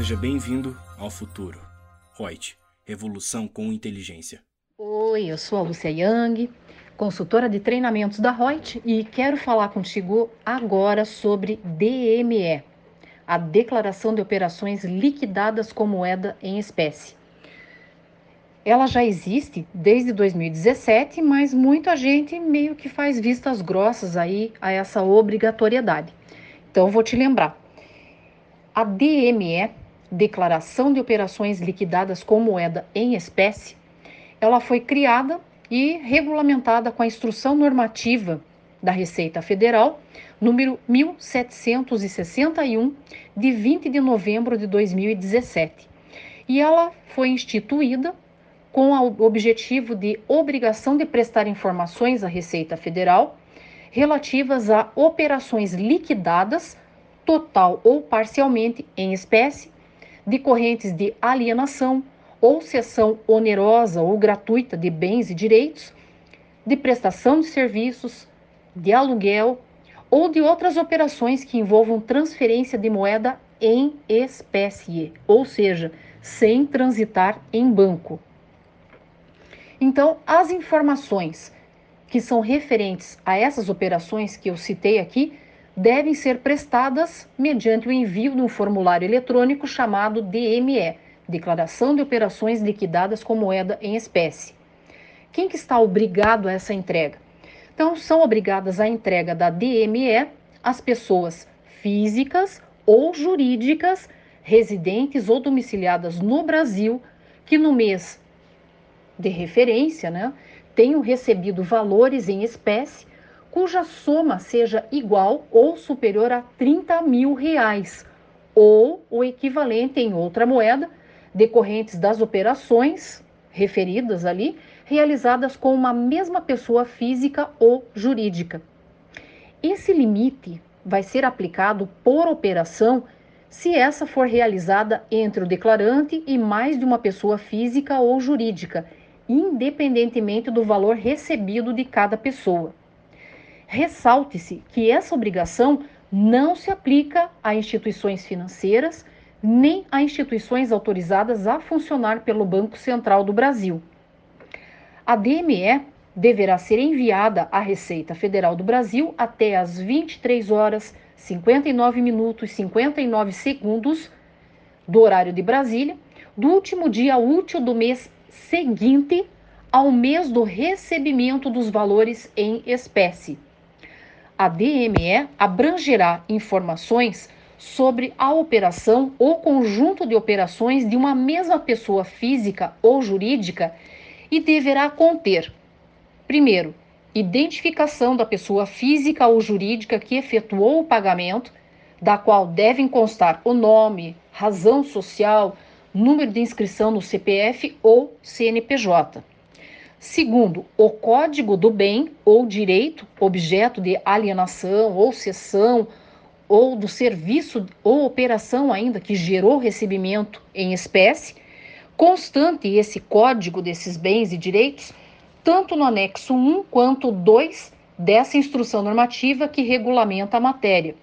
Seja bem-vindo ao futuro. Reut, revolução com inteligência. Oi, eu sou a Lúcia Yang, consultora de treinamentos da Reut e quero falar contigo agora sobre DME, a Declaração de Operações Liquidadas com Moeda em Espécie. Ela já existe desde 2017, mas muita gente meio que faz vistas grossas aí a essa obrigatoriedade. Então, vou te lembrar. A DME, Declaração de Operações Liquidadas com Moeda em Espécie, ela foi criada e regulamentada com a Instrução Normativa da Receita Federal, número 1761, de 20 de novembro de 2017. E ela foi instituída com o objetivo de obrigação de prestar informações à Receita Federal relativas a operações liquidadas, total ou parcialmente em espécie, decorrentes de alienação ou cessão onerosa ou gratuita de bens e direitos, de prestação de serviços, de aluguel ou de outras operações que envolvam transferência de moeda em espécie, ou seja, sem transitar em banco. Então, as informações que são referentes a essas operações que eu citei aqui devem ser prestadas mediante o envio de um formulário eletrônico chamado DME, Declaração de Operações Liquidadas com Moeda em Espécie. Quem que está obrigado a essa entrega? Então, são obrigadas à entrega da DME as pessoas físicas ou jurídicas residentes ou domiciliadas no Brasil que no mês de referência, né, tenham recebido valores em espécie cuja soma seja igual ou superior a 30 mil reais, ou o equivalente em outra moeda, decorrentes das operações referidas ali, realizadas com uma mesma pessoa física ou jurídica. Esse limite vai ser aplicado por operação se essa for realizada entre o declarante e mais de uma pessoa física ou jurídica independentemente do valor recebido de cada pessoa. Ressalte-se que essa obrigação não se aplica a instituições financeiras nem a instituições autorizadas a funcionar pelo Banco Central do Brasil. A DME deverá ser enviada à Receita Federal do Brasil até às 23 horas 59 minutos e 59 segundos do horário de Brasília, do último dia útil do mês seguinte ao mês do recebimento dos valores em espécie. A DME abrangerá informações sobre a operação ou conjunto de operações de uma mesma pessoa física ou jurídica e deverá conter, primeiro, identificação da pessoa física ou jurídica que efetuou o pagamento, da qual devem constar o nome, razão social, número de inscrição no CPF ou CNPJ. Segundo, o código do bem ou direito, objeto de alienação ou cessão, ou do serviço ou operação ainda que gerou recebimento em espécie, constante esse código desses bens e direitos, tanto no anexo 1 quanto 2 dessa instrução normativa que regulamenta a matéria.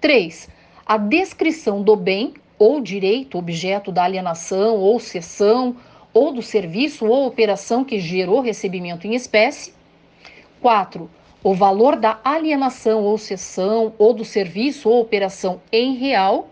3. A descrição do bem ou direito objeto da alienação ou cessão ou do serviço ou operação que gerou recebimento em espécie. 4. O valor da alienação ou cessão ou do serviço ou operação em real.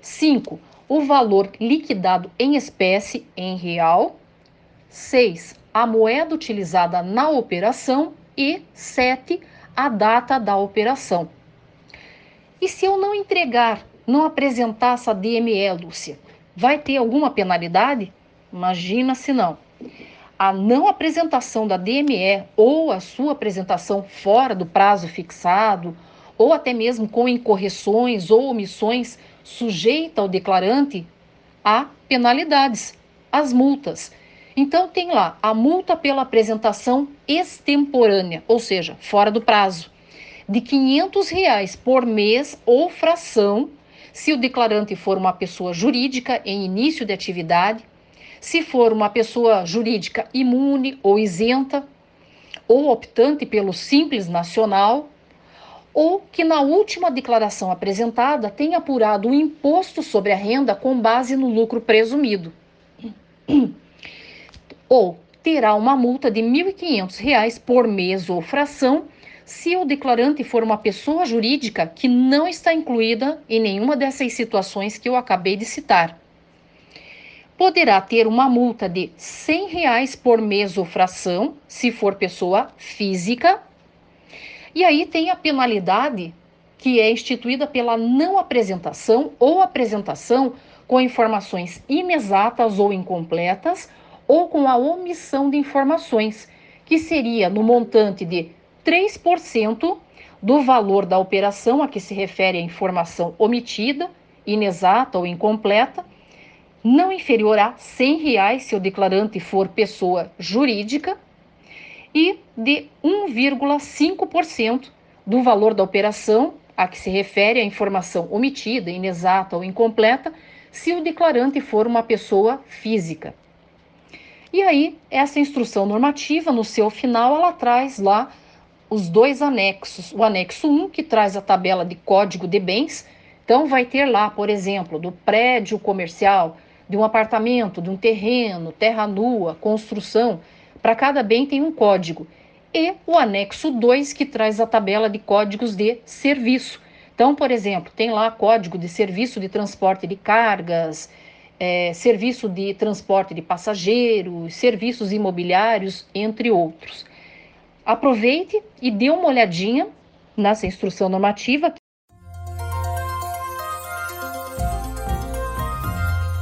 5. O valor liquidado em espécie em real. 6. A moeda utilizada na operação. E 7. A data da operação. E se eu não entregar não apresentar essa DME, Lúcia, vai ter alguma penalidade? Imagina se não. A não apresentação da DME ou a sua apresentação fora do prazo fixado, ou até mesmo com incorreções ou omissões, sujeita ao declarante a penalidades, as multas. Então tem lá a multa pela apresentação extemporânea, ou seja, fora do prazo, de 500 reais por mês ou fração se o declarante for uma pessoa jurídica em início de atividade, se for uma pessoa jurídica imune ou isenta, ou optante pelo Simples Nacional, ou que na última declaração apresentada tenha apurado o imposto sobre a renda com base no lucro presumido. ou terá uma multa de R$ 1.500 por mês ou fração se o declarante for uma pessoa jurídica que não está incluída em nenhuma dessas situações que eu acabei de citar. Poderá ter uma multa de 100 reais por mês ou fração, se for pessoa física. E aí tem a penalidade que é instituída pela não apresentação ou apresentação com informações inexatas ou incompletas ou com a omissão de informações, que seria no montante de 3% do valor da operação a que se refere a informação omitida, inexata ou incompleta, não inferior a 100 reais se o declarante for pessoa jurídica e de 1,5% do valor da operação a que se refere a informação omitida, inexata ou incompleta, se o declarante for uma pessoa física. E aí, essa instrução normativa, no seu final, ela traz lá os dois anexos. O anexo 1, que traz a tabela de código de bens. Então, vai ter lá, por exemplo, do prédio comercial, de um apartamento, de um terreno, terra nua, construção. Para cada bem tem um código. E o anexo 2, que traz a tabela de códigos de serviço. Então, por exemplo, tem lá código de serviço de transporte de cargas, é, serviço de transporte de passageiros, serviços imobiliários, entre outros. Aproveite e dê uma olhadinha nessa instrução normativa.